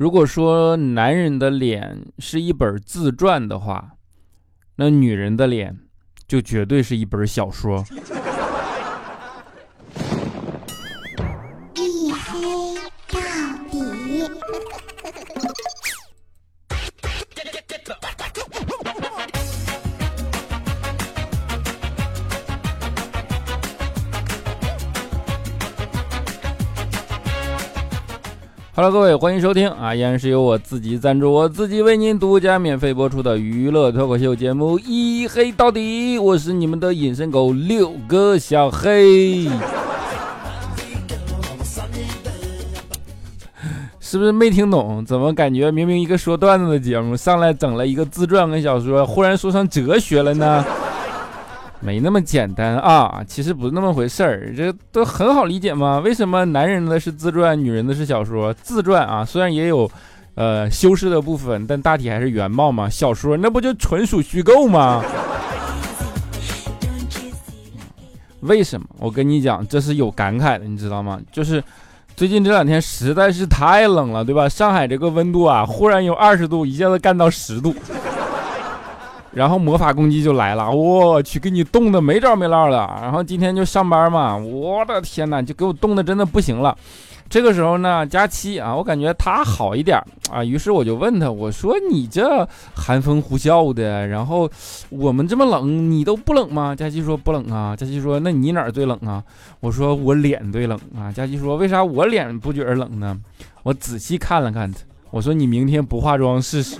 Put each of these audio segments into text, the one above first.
如果说男人的脸是一本自传的话，那女人的脸就绝对是一本小说。Hello，各位，欢迎收听啊！依然是由我自己赞助，我自己为您独家免费播出的娱乐脱口秀节目《一黑到底》，我是你们的隐身狗六哥小黑。是不是没听懂？怎么感觉明明一个说段子的节目，上来整了一个自传跟小说，忽然说上哲学了呢？没那么简单啊，其实不是那么回事儿，这都很好理解嘛。为什么男人的是自传，女人的是小说？自传啊，虽然也有，呃，修饰的部分，但大体还是原貌嘛。小说那不就纯属虚构吗？为什么？我跟你讲，这是有感慨的，你知道吗？就是最近这两天实在是太冷了，对吧？上海这个温度啊，忽然有二十度，一下子干到十度。然后魔法攻击就来了，我去给你冻得没招没落的。然后今天就上班嘛，我的天哪，就给我冻得真的不行了。这个时候呢，佳期啊，我感觉他好一点啊，于是我就问他，我说你这寒风呼啸的，然后我们这么冷，你都不冷吗？佳期说不冷啊。佳期说那你哪儿最冷啊？我说我脸最冷啊。佳期说为啥我脸不觉得冷呢？我仔细看了看他，我说你明天不化妆试试。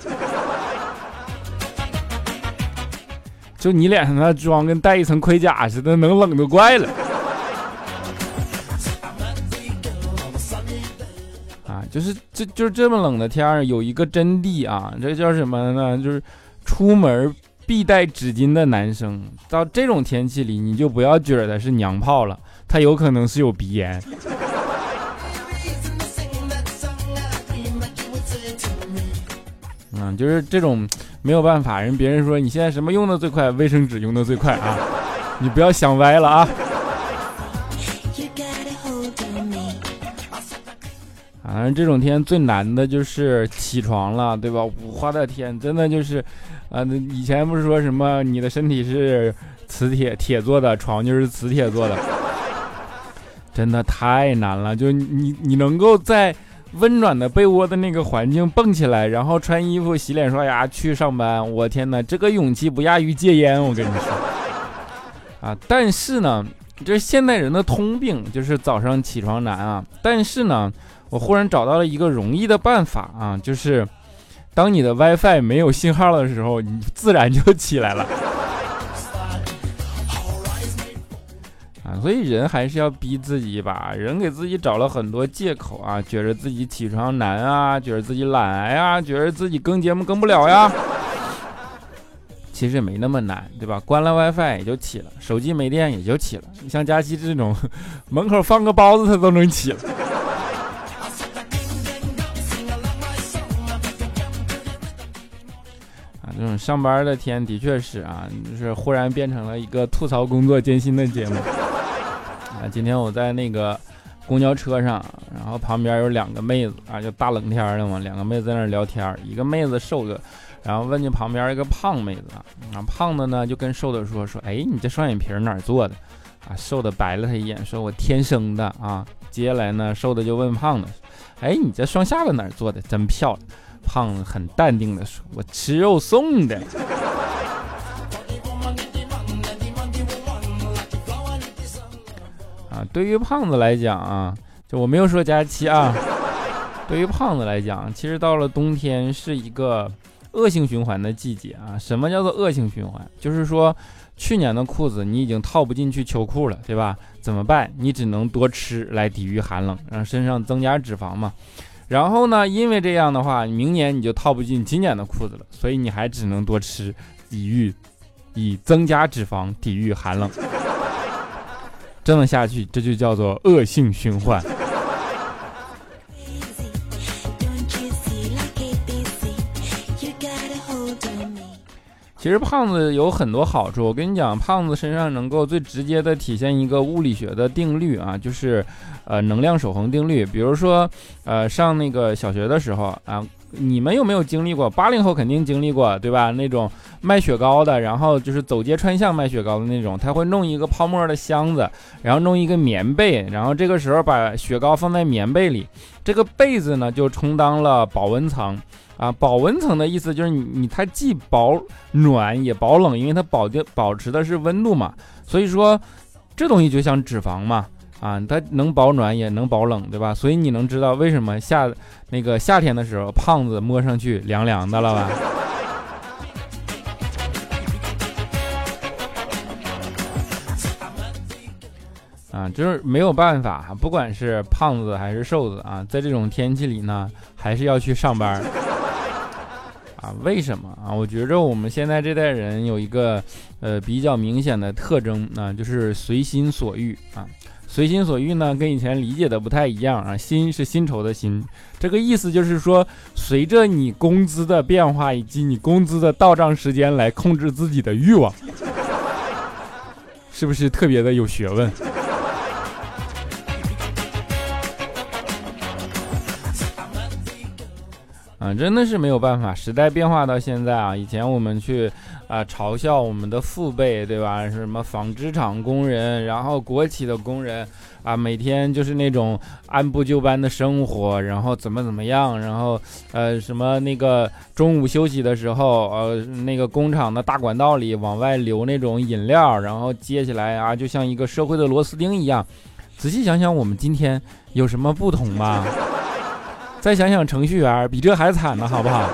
就你脸上那妆跟带一层盔甲似的，能冷就怪了。啊，就是这就是这么冷的天儿，有一个真谛啊，这叫什么呢？就是出门必带纸巾的男生，到这种天气里，你就不要觉得是娘炮了，他有可能是有鼻炎。嗯，就是这种。没有办法，人别人说你现在什么用的最快？卫生纸用的最快啊！你不要想歪了啊！反正这种天最难的就是起床了，对吧？我的天，真的就是，啊，以前不是说什么你的身体是磁铁铁做的，床就是磁铁做的，真的太难了。就你你能够在。温暖的被窝的那个环境，蹦起来，然后穿衣服、洗脸、刷牙去上班。我天哪，这个勇气不亚于戒烟。我跟你说，啊，但是呢，这是现代人的通病，就是早上起床难啊。但是呢，我忽然找到了一个容易的办法啊，就是当你的 WiFi 没有信号的时候，你自然就起来了。所以人还是要逼自己一把，人给自己找了很多借口啊，觉得自己起床难啊，觉得自己懒呀，觉得自己更节目更不了呀。其实也没那么难，对吧？关了 WiFi 也就起了，手机没电也就起了。你像佳期这种，门口放个包子他都能起了。啊，这种上班的天的确是啊，就是忽然变成了一个吐槽工作艰辛的节目。啊，今天我在那个公交车上，然后旁边有两个妹子啊，就大冷天的嘛，两个妹子在那聊天，一个妹子瘦的，然后问就旁边一个胖妹子，然后胖的呢就跟瘦的说说，哎，你这双眼皮哪做的？啊，瘦的白了他一眼，说我天生的啊。接下来呢，瘦的就问胖的，哎，你这双下巴哪做的？真漂亮。胖子很淡定的说，我吃肉送的。对于胖子来讲啊，就我没有说佳期啊。对于胖子来讲，其实到了冬天是一个恶性循环的季节啊。什么叫做恶性循环？就是说，去年的裤子你已经套不进去秋裤了，对吧？怎么办？你只能多吃来抵御寒冷，让身上增加脂肪嘛。然后呢，因为这样的话，明年你就套不进今年的裤子了，所以你还只能多吃，抵御，以增加脂肪抵御寒冷。这么下去，这就叫做恶性循环。其实胖子有很多好处，我跟你讲，胖子身上能够最直接的体现一个物理学的定律啊，就是，呃，能量守恒定律。比如说，呃，上那个小学的时候啊，你们有没有经历过？八零后肯定经历过，对吧？那种卖雪糕的，然后就是走街串巷卖雪糕的那种，他会弄一个泡沫的箱子，然后弄一个棉被，然后这个时候把雪糕放在棉被里，这个被子呢就充当了保温层。啊，保温层的意思就是你你它既保暖也保冷，因为它保的保持的是温度嘛。所以说，这东西就像脂肪嘛，啊，它能保暖也能保冷，对吧？所以你能知道为什么夏那个夏天的时候，胖子摸上去凉凉的了吧？啊，就是没有办法，不管是胖子还是瘦子啊，在这种天气里呢，还是要去上班。啊，为什么啊？我觉着我们现在这代人有一个呃比较明显的特征啊，就是随心所欲啊。随心所欲呢，跟以前理解的不太一样啊。薪是薪酬的薪，这个意思就是说，随着你工资的变化以及你工资的到账时间来控制自己的欲望，是不是特别的有学问？啊，真的是没有办法，时代变化到现在啊，以前我们去啊嘲笑我们的父辈，对吧？是什么纺织厂工人，然后国企的工人啊，每天就是那种按部就班的生活，然后怎么怎么样，然后呃什么那个中午休息的时候，呃那个工厂的大管道里往外流那种饮料，然后接起来啊，就像一个社会的螺丝钉一样。仔细想想，我们今天有什么不同吗？再想想程序员，比这还惨呢，好不好？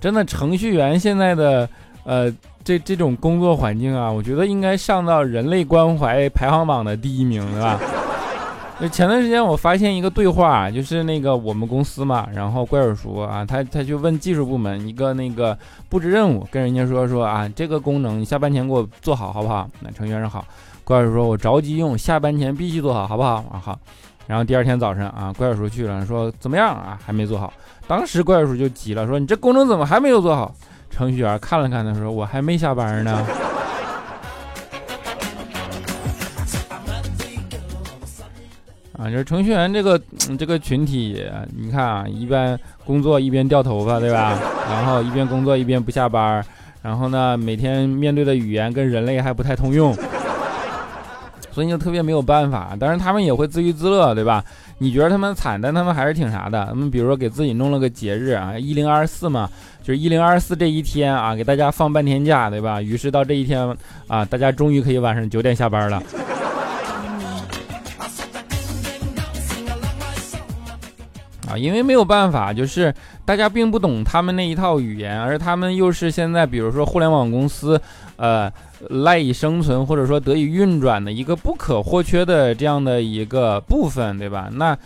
真的，程序员现在的呃，这这种工作环境啊，我觉得应该上到人类关怀排行榜的第一名，对吧？前段时间我发现一个对话，就是那个我们公司嘛，然后怪叔叔啊，他他就问技术部门一个那个布置任务，跟人家说说啊，这个功能你下班前给我做好，好不好？那程序员说好。怪叔叔说，我着急用，下班前必须做好，好不好？啊好。然后第二天早上啊，怪叔叔去了，说怎么样啊？还没做好。当时怪叔叔就急了，说你这工程怎么还没有做好？程序员看了看他，说我还没下班呢。啊，就是程序员这个这个群体，你看啊，一边工作一边掉头发，对吧？然后一边工作一边不下班，然后呢，每天面对的语言跟人类还不太通用。所以就特别没有办法，当然他们也会自娱自乐，对吧？你觉得他们惨，但他们还是挺啥的。他们比如说给自己弄了个节日啊，一零二四嘛，就是一零二四这一天啊，给大家放半天假，对吧？于是到这一天啊，大家终于可以晚上九点下班了。啊，因为没有办法，就是大家并不懂他们那一套语言，而他们又是现在比如说互联网公司，呃，赖以生存或者说得以运转的一个不可或缺的这样的一个部分，对吧？那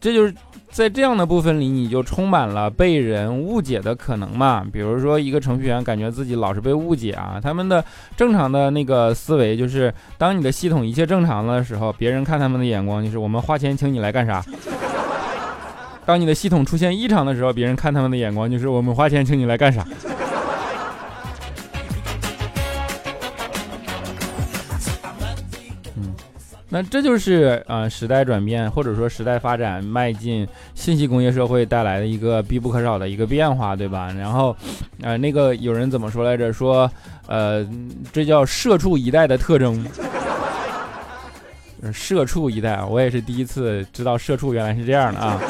这就是在这样的部分里，你就充满了被人误解的可能嘛。比如说一个程序员感觉自己老是被误解啊，他们的正常的那个思维就是，当你的系统一切正常的时候，别人看他们的眼光就是我们花钱请你来干啥。当你的系统出现异常的时候，别人看他们的眼光就是我们花钱请你来干啥？那这就是啊时代转变或者说时代发展迈进信息工业社会带来的一个必不可少的一个变化，对吧？然后，呃，那个有人怎么说来着？说，呃，这叫社畜一代的特征。社畜一代，我也是第一次知道社畜原来是这样的啊。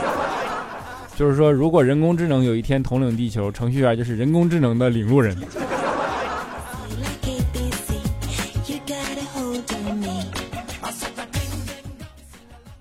就是说，如果人工智能有一天统领地球，程序员就是人工智能的领路人。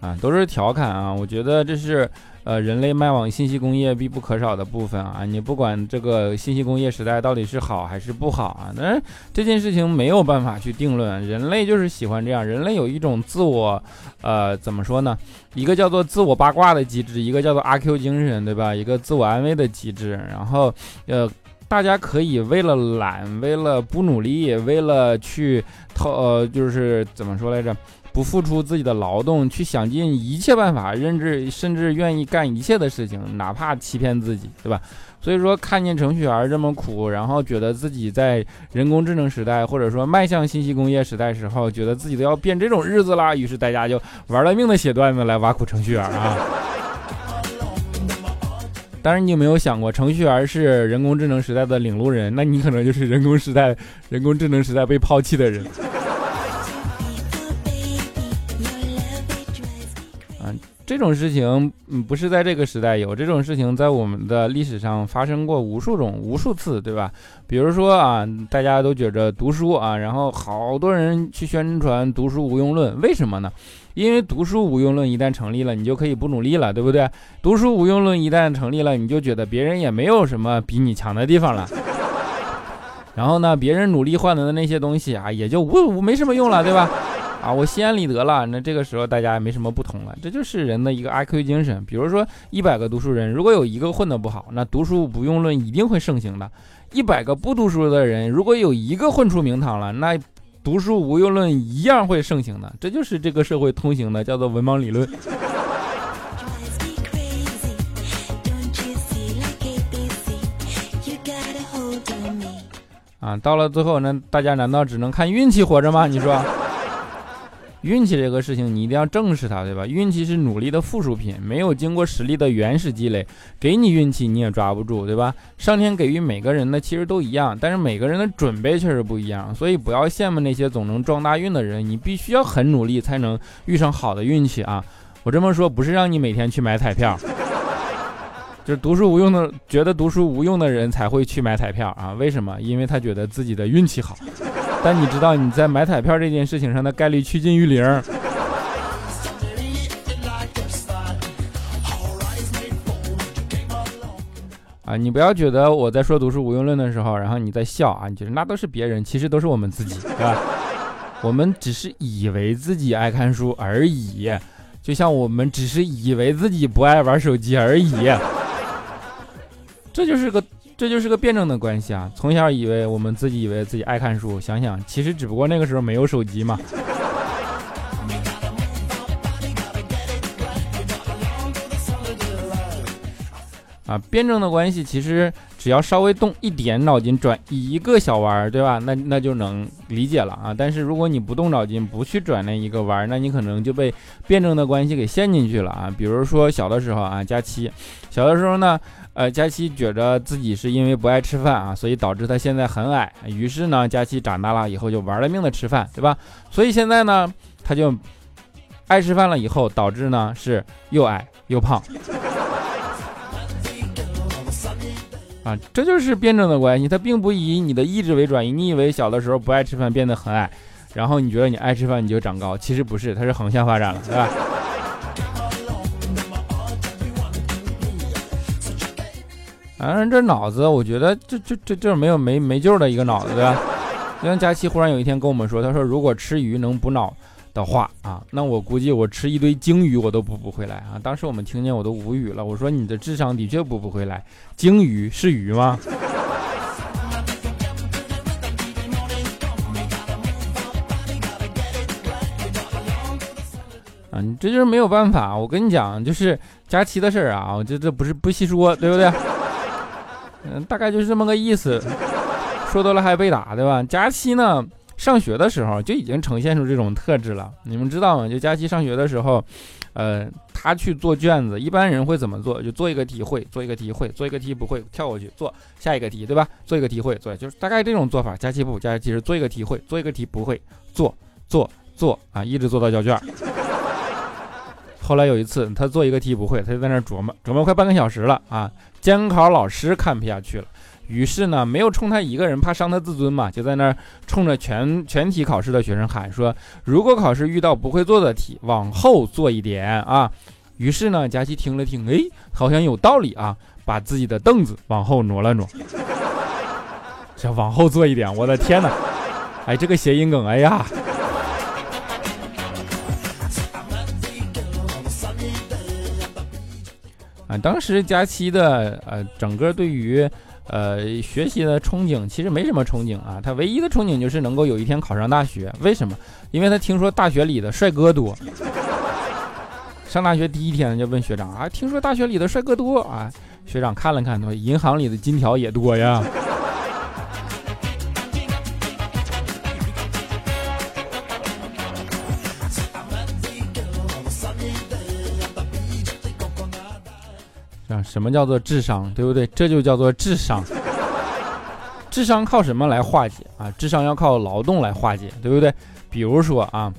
啊，都是调侃啊！我觉得这是。呃，人类迈往信息工业必不可少的部分啊，你不管这个信息工业时代到底是好还是不好啊，那这件事情没有办法去定论。人类就是喜欢这样，人类有一种自我，呃，怎么说呢？一个叫做自我八卦的机制，一个叫做阿 Q 精神，对吧？一个自我安慰的机制。然后，呃，大家可以为了懒，为了不努力，为了去偷，呃，就是怎么说来着？不付出自己的劳动，去想尽一切办法，甚至甚至愿意干一切的事情，哪怕欺骗自己，对吧？所以说，看见程序员这么苦，然后觉得自己在人工智能时代，或者说迈向信息工业时代时候，觉得自己都要变这种日子啦，于是大家就玩了命的写段子来挖苦程序员啊。当然，你有没有想过，程序员是人工智能时代的领路人，那你可能就是人工时代、人工智能时代被抛弃的人。这种事情，嗯，不是在这个时代有这种事情，在我们的历史上发生过无数种、无数次，对吧？比如说啊，大家都觉着读书啊，然后好多人去宣传读书无用论，为什么呢？因为读书无用论一旦成立了，你就可以不努力了，对不对？读书无用论一旦成立了，你就觉得别人也没有什么比你强的地方了。然后呢，别人努力换得的那些东西啊，也就无无没什么用了，对吧？啊，我心安理得了。那这个时候大家也没什么不同了，这就是人的一个 IQ 精神。比如说一百个读书人，如果有一个混得不好，那读书不用论一定会盛行的。一百个不读书的人，如果有一个混出名堂了，那。读书无用论一样会盛行的，这就是这个社会通行的，叫做文盲理论。啊，到了最后，那大家难道只能看运气活着吗？你说？运气这个事情，你一定要正视它，对吧？运气是努力的附属品，没有经过实力的原始积累，给你运气你也抓不住，对吧？上天给予每个人的其实都一样，但是每个人的准备确实不一样，所以不要羡慕那些总能撞大运的人，你必须要很努力才能遇上好的运气啊！我这么说不是让你每天去买彩票，就是读书无用的，觉得读书无用的人才会去买彩票啊？为什么？因为他觉得自己的运气好。但你知道你在买彩票这件事情上的概率趋近于零啊！你不要觉得我在说读书无用论的时候，然后你在笑啊！你觉得那都是别人，其实都是我们自己，对吧？我们只是以为自己爱看书而已，就像我们只是以为自己不爱玩手机而已，这就是个。这就是个辩证的关系啊！从小以为我们自己以为自己爱看书，想想其实只不过那个时候没有手机嘛。啊，辩证的关系其实只要稍微动一点脑筋，转一个小弯儿，对吧？那那就能理解了啊。但是如果你不动脑筋，不去转那一个弯儿，那你可能就被辩证的关系给陷进去了啊。比如说小的时候啊，假期，小的时候呢。呃，佳琪觉得自己是因为不爱吃饭啊，所以导致他现在很矮。于是呢，佳琪长大了以后就玩了命的吃饭，对吧？所以现在呢，他就爱吃饭了，以后导致呢是又矮又胖。啊，这就是辩证的关系，它并不以你的意志为转移。你以为小的时候不爱吃饭变得很矮，然后你觉得你爱吃饭你就长高，其实不是，它是横向发展了，对吧？反正这脑子，我觉得这这这就是没有没没救的一个脑子，对吧？就像佳琪忽然有一天跟我们说，他说如果吃鱼能补脑的话啊，那我估计我吃一堆鲸鱼我都补不回来啊！当时我们听见我都无语了，我说你的智商的确补不回来，鲸鱼是鱼吗？啊，你这就是没有办法，我跟你讲，就是佳琪的事儿啊，我这这不是不细说，对不对？嗯，大概就是这么个意思，说多了还被打，对吧？佳期呢，上学的时候就已经呈现出这种特质了，你们知道吗？就佳期上学的时候，呃，他去做卷子，一般人会怎么做？就做一个题会，做一个题会，做一个题不会，跳过去做下一个题，对吧？做一个题会，做就是大概这种做法。佳期不，佳期是做一个题会，做一个题不会，做做做啊，一直做到交卷。后来有一次，他做一个题不会，他就在那琢磨，琢磨快半个小时了啊。监考老师看不下去了，于是呢，没有冲他一个人，怕伤他自尊嘛，就在那儿冲着全全体考试的学生喊说：“如果考试遇到不会做的题，往后做一点啊。”于是呢，佳琪听了听，哎，好像有道理啊，把自己的凳子往后挪了挪，这往后坐一点，我的天哪，哎，这个谐音梗，哎呀。当时佳期的呃，整个对于呃，学习的憧憬其实没什么憧憬啊，他唯一的憧憬就是能够有一天考上大学。为什么？因为他听说大学里的帅哥多。上大学第一天就问学长啊，听说大学里的帅哥多啊？学长看了看，说银行里的金条也多呀。什么叫做智商，对不对？这就叫做智商。智商靠什么来化解啊？智商要靠劳动来化解，对不对？比如说啊，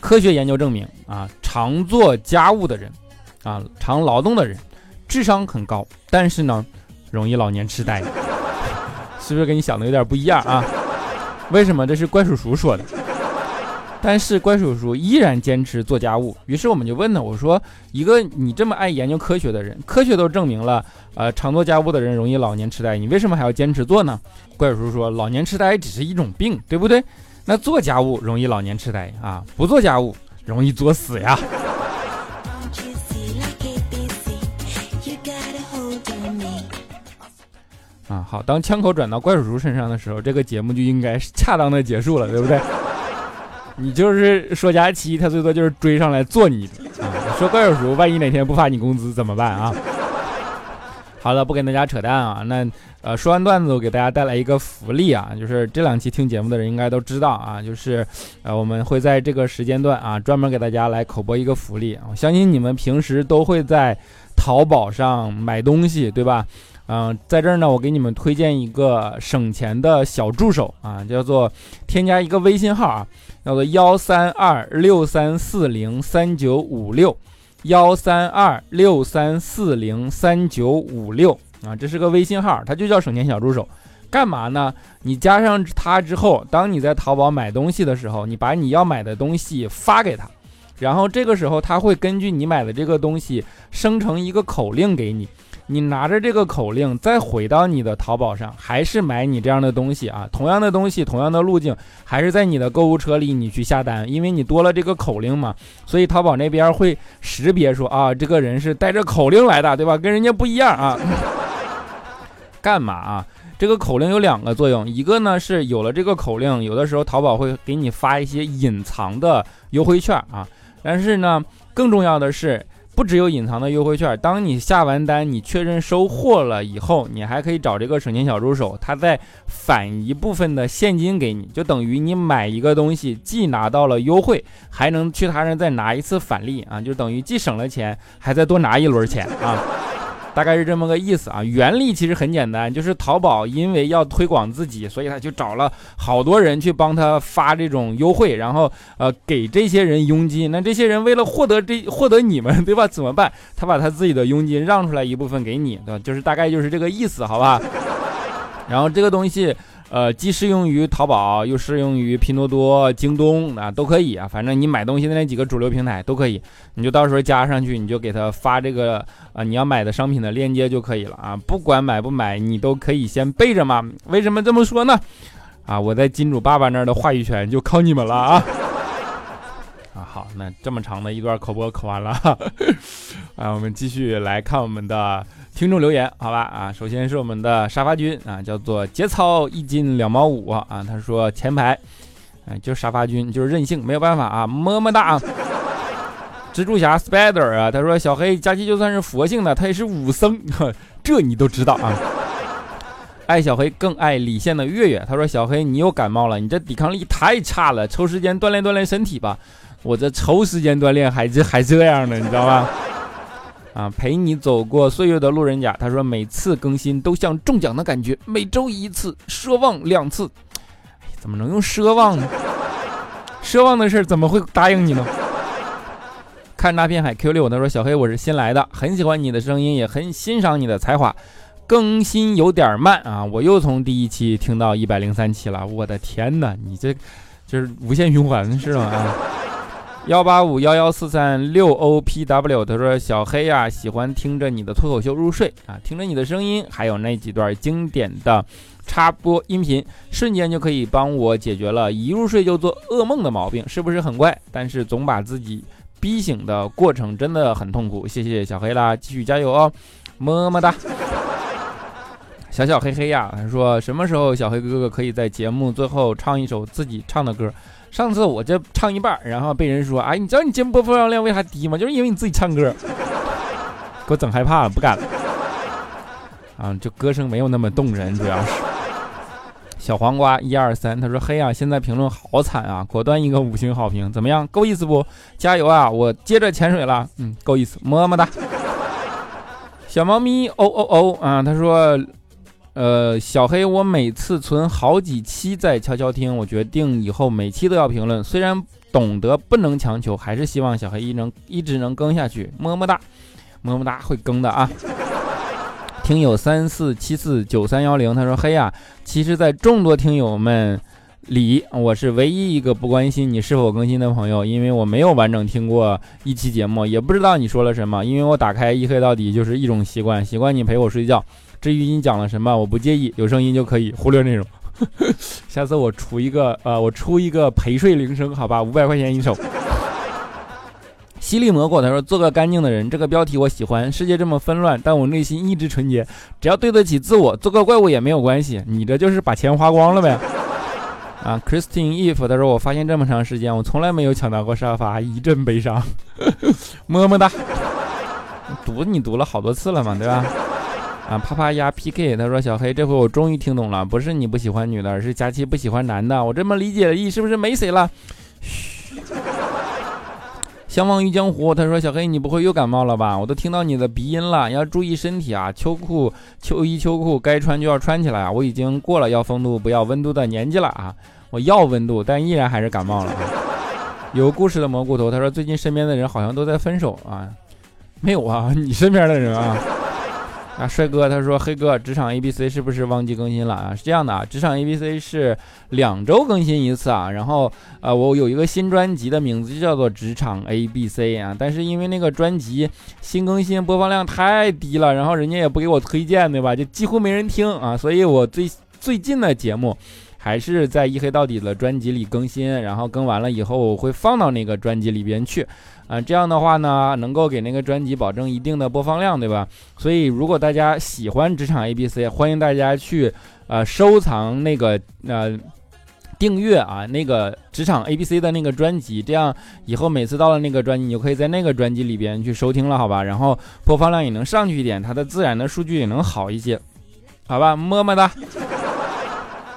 科学研究证明啊，常做家务的人啊，常劳动的人，智商很高，但是呢，容易老年痴呆，是不是跟你想的有点不一样啊？为什么？这是怪叔叔说的。但是怪叔叔依然坚持做家务，于是我们就问他：“我说，一个你这么爱研究科学的人，科学都证明了，呃，常做家务的人容易老年痴呆，你为什么还要坚持做呢？”怪叔叔说：“老年痴呆只是一种病，对不对？那做家务容易老年痴呆啊，不做家务容易作死呀。”啊，好，当枪口转到怪叔叔身上的时候，这个节目就应该是恰当的结束了，对不对？你就是说假期，他最多就是追上来做你啊！说怪叔叔，万一哪天不发你工资怎么办啊？好了，不跟大家扯淡啊。那呃，说完段子，我给大家带来一个福利啊，就是这两期听节目的人应该都知道啊，就是呃，我们会在这个时间段啊，专门给大家来口播一个福利。我相信你们平时都会在淘宝上买东西，对吧？嗯，在这儿呢，我给你们推荐一个省钱的小助手啊，叫做添加一个微信号啊。叫做幺三二六三四零三九五六，幺三二六三四零三九五六啊，这是个微信号，它就叫省钱小助手。干嘛呢？你加上它之后，当你在淘宝买东西的时候，你把你要买的东西发给他，然后这个时候他会根据你买的这个东西生成一个口令给你。你拿着这个口令再回到你的淘宝上，还是买你这样的东西啊？同样的东西，同样的路径，还是在你的购物车里你去下单，因为你多了这个口令嘛，所以淘宝那边会识别说啊，这个人是带着口令来的，对吧？跟人家不一样啊。干嘛啊？这个口令有两个作用，一个呢是有了这个口令，有的时候淘宝会给你发一些隐藏的优惠券啊，但是呢，更重要的是。不只有隐藏的优惠券，当你下完单，你确认收货了以后，你还可以找这个省钱小助手，他再返一部分的现金给你，就等于你买一个东西，既拿到了优惠，还能去他那再拿一次返利啊，就等于既省了钱，还再多拿一轮钱啊。大概是这么个意思啊，原理其实很简单，就是淘宝因为要推广自己，所以他就找了好多人去帮他发这种优惠，然后呃给这些人佣金。那这些人为了获得这 获得你们，对吧？怎么办？他把他自己的佣金让出来一部分给你，对吧？就是大概就是这个意思，好吧？然后这个东西。呃，既适用于淘宝，又适用于拼多多、京东啊，都可以啊。反正你买东西的那几个主流平台都可以，你就到时候加上去，你就给他发这个啊你要买的商品的链接就可以了啊。不管买不买，你都可以先备着嘛。为什么这么说呢？啊，我在金主爸爸那儿的话语权就靠你们了啊。啊，好，那这么长的一段口播口完了，啊，我们继续来看我们的。听众留言，好吧啊，首先是我们的沙发君啊，叫做节操一斤两毛五啊，他说前排，哎，就是沙发君，就是任性，没有办法啊，么么哒。蜘蛛侠 Spider 啊，他说小黑佳期就算是佛性的，他也是武僧，这你都知道啊。爱小黑更爱李现的月月，他说小黑你又感冒了，你这抵抗力太差了，抽时间锻炼锻炼身体吧。我这抽时间锻炼还这还这样呢，你知道吗？啊，陪你走过岁月的路人甲，他说每次更新都像中奖的感觉，每周一次，奢望两次，怎么能用奢望呢？奢望的事怎么会答应你呢？看那片海 Q 六，他说小黑我是新来的，很喜欢你的声音，也很欣赏你的才华，更新有点慢啊，我又从第一期听到一百零三期了，我的天哪，你这就是无限循环是吗？啊？幺八五幺幺四三六 O P W，他说小黑呀，喜欢听着你的脱口秀入睡啊，听着你的声音，还有那几段经典的插播音频，瞬间就可以帮我解决了一入睡就做噩梦的毛病，是不是很怪？但是总把自己逼醒的过程真的很痛苦。谢谢小黑啦，继续加油哦，么么哒。小小黑黑呀，他说什么时候小黑哥哥可以在节目最后唱一首自己唱的歌？上次我这唱一半，然后被人说，哎，你知道你节目播放量为啥低吗？就是因为你自己唱歌，给我整害怕了，不敢了。啊，就歌声没有那么动人，主要是。小黄瓜一二三，他说嘿啊，现在评论好惨啊，果断一个五星好评，怎么样？够意思不？加油啊！我接着潜水了，嗯，够意思，么么哒。小猫咪哦哦哦啊，他说。呃，小黑，我每次存好几期在悄悄听，我决定以后每期都要评论。虽然懂得不能强求，还是希望小黑一能一直能更下去。么么哒，么么哒，会更的啊。听友三四七四九三幺零，他说黑呀，其实，在众多听友们里，我是唯一一个不关心你是否更新的朋友，因为我没有完整听过一期节目，也不知道你说了什么，因为我打开一黑到底就是一种习惯，习惯你陪我睡觉。至于你讲了什么，我不介意，有声音就可以忽略内容。下次我出一个，呃，我出一个陪睡铃声，好吧，五百块钱一首。犀利蘑菇他说：“做个干净的人，这个标题我喜欢。世界这么纷乱，但我内心一直纯洁。只要对得起自我，做个怪物也没有关系。你这就是把钱花光了呗。”啊，Christine Eve 他说：“我发现这么长时间，我从来没有抢到过沙发，一阵悲伤。”么么哒。读你读了好多次了嘛，对吧？啊，啪啪呀 PK，他说小黑，这回我终于听懂了，不是你不喜欢女的，而是佳期不喜欢男的。我这么理解的意是不是没谁了？嘘。相忘于江湖，他说小黑，你不会又感冒了吧？我都听到你的鼻音了，要注意身体啊！秋裤、秋衣、秋裤该穿就要穿起来啊！我已经过了要风度不要温度的年纪了啊！我要温度，但依然还是感冒了。有故事的蘑菇头，他说最近身边的人好像都在分手啊？没有啊，你身边的人啊？啊，帅哥，他说黑哥，职场 A B C 是不是忘记更新了啊？是这样的啊，职场 A B C 是两周更新一次啊。然后呃，我有一个新专辑的名字就叫做职场 A B C 啊。但是因为那个专辑新更新播放量太低了，然后人家也不给我推荐，对吧？就几乎没人听啊。所以我最最近的节目还是在一黑到底的专辑里更新，然后更完了以后我会放到那个专辑里边去。啊，这样的话呢，能够给那个专辑保证一定的播放量，对吧？所以如果大家喜欢职场 A B C，欢迎大家去呃收藏那个呃订阅啊那个职场 A B C 的那个专辑，这样以后每次到了那个专辑，你就可以在那个专辑里边去收听了，好吧？然后播放量也能上去一点，它的自然的数据也能好一些，好吧？么么哒。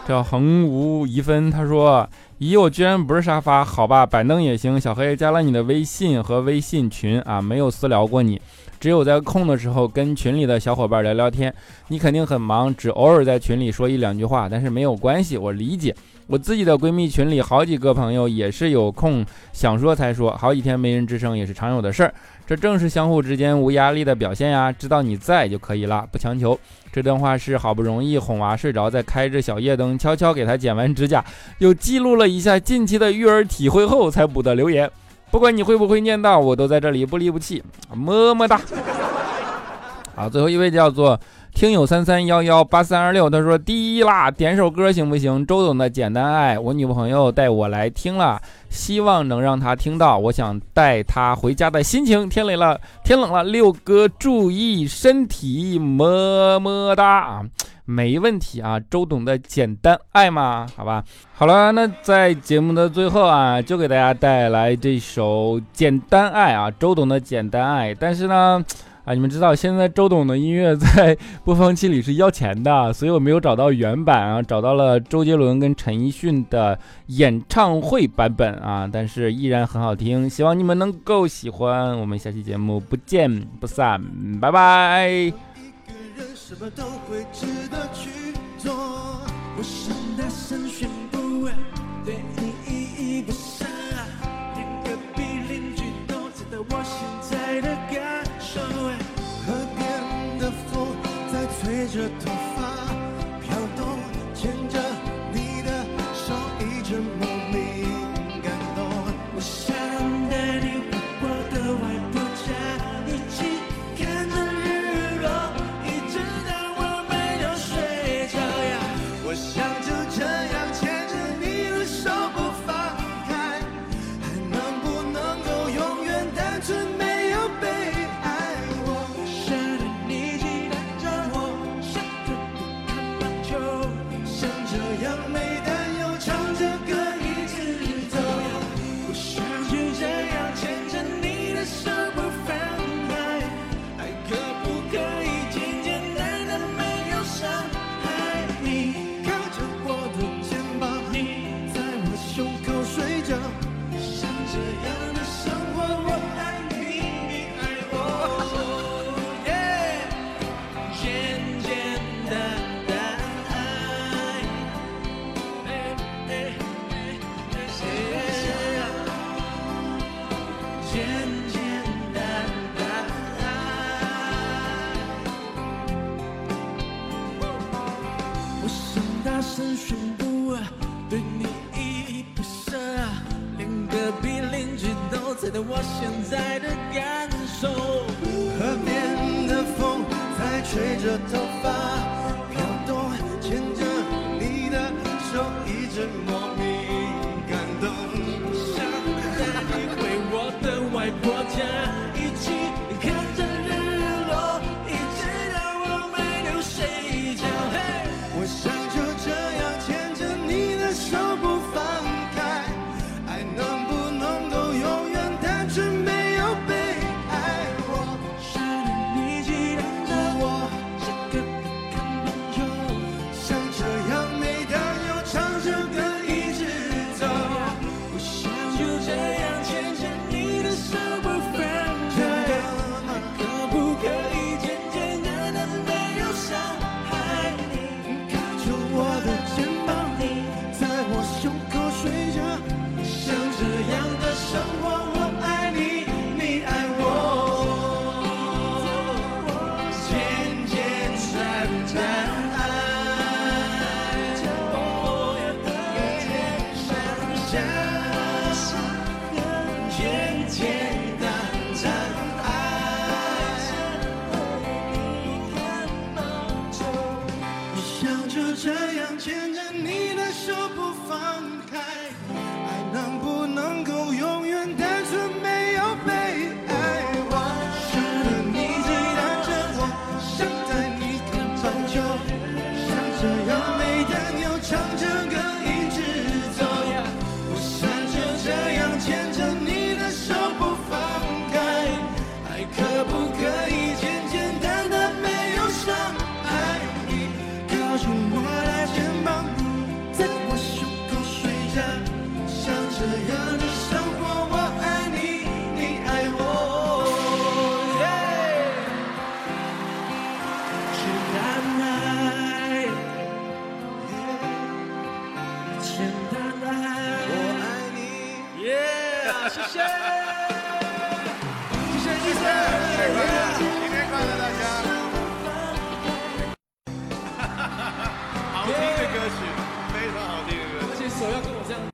叫恒无一分，他说。咦，我居然不是沙发，好吧，板凳也行。小黑加了你的微信和微信群啊，没有私聊过你，只有在空的时候跟群里的小伙伴聊聊天。你肯定很忙，只偶尔在群里说一两句话，但是没有关系，我理解。我自己的闺蜜群里好几个朋友也是有空想说才说，好几天没人吱声也是常有的事儿。这正是相互之间无压力的表现呀，知道你在就可以了，不强求。这段话是好不容易哄娃睡着，再开着小夜灯，悄悄给他剪完指甲，又记录了一下近期的育儿体会后才补的留言。不管你会不会念叨，我都在这里不离不弃，么么哒。好，最后一位叫做。听友三三幺幺八三二六，他说第一啦，点首歌行不行？周董的《简单爱》，我女朋友带我来听了，希望能让她听到。我想带她回家的心情。天冷了，天冷了，六哥注意身体，么么哒啊，没问题啊。周董的《简单爱》嘛，好吧。好了，那在节目的最后啊，就给大家带来这首《简单爱》啊，周董的《简单爱》，但是呢。啊，你们知道现在周董的音乐在 播放器里是要钱的，所以我没有找到原版啊，找到了周杰伦跟陈奕迅的演唱会版本啊，但是依然很好听，希望你们能够喜欢。我们下期节目不见不散，拜拜。这头发。大声宣